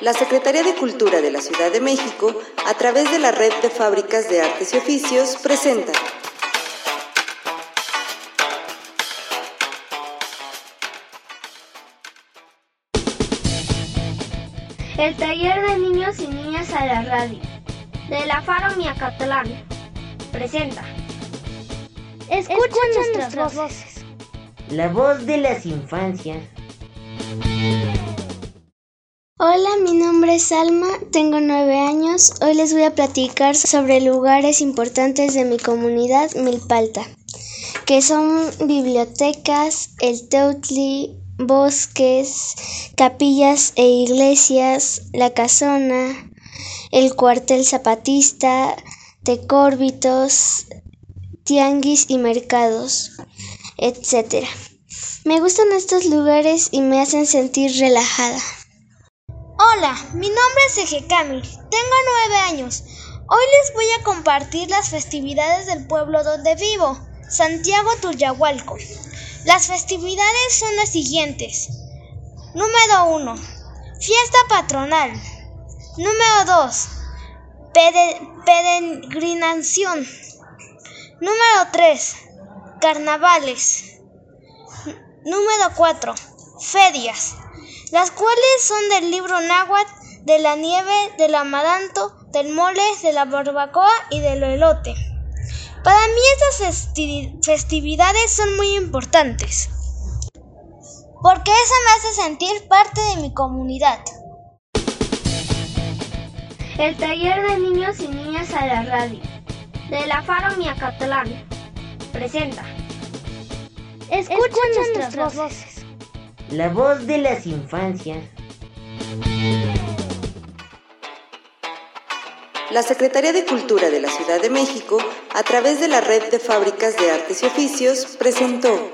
La Secretaría de Cultura de la Ciudad de México, a través de la Red de Fábricas de Artes y Oficios, presenta El taller de niños y niñas a la radio de la Faro Miacatlán presenta. Escuchen, nuestras, voces. La voz de las infancias. Hola, mi nombre es Alma, tengo nueve años. Hoy les voy a platicar sobre lugares importantes de mi comunidad, Milpalta, que son bibliotecas, el Teutli, bosques, capillas e iglesias, la casona, el cuartel zapatista, tecórbitos, tianguis y mercados, etc. Me gustan estos lugares y me hacen sentir relajada. Hola, mi nombre es Ejecamil, tengo nueve años. Hoy les voy a compartir las festividades del pueblo donde vivo, Santiago Tuyahualco. Las festividades son las siguientes. Número 1. Fiesta patronal. Número 2. Peregrinación. Número 3. Carnavales. Número 4. Ferias. Las cuales son del libro náhuatl, de la nieve, del amaranto, del mole, de la barbacoa y del elote. Para mí estas festividades son muy importantes, porque eso me hace sentir parte de mi comunidad. El taller de niños y niñas a la radio de la Faro Miacatlán presenta. Escuchen, nuestras, voces. La voz de las infancias. La Secretaría de Cultura de la Ciudad de México, a través de la Red de Fábricas de Artes y Oficios, presentó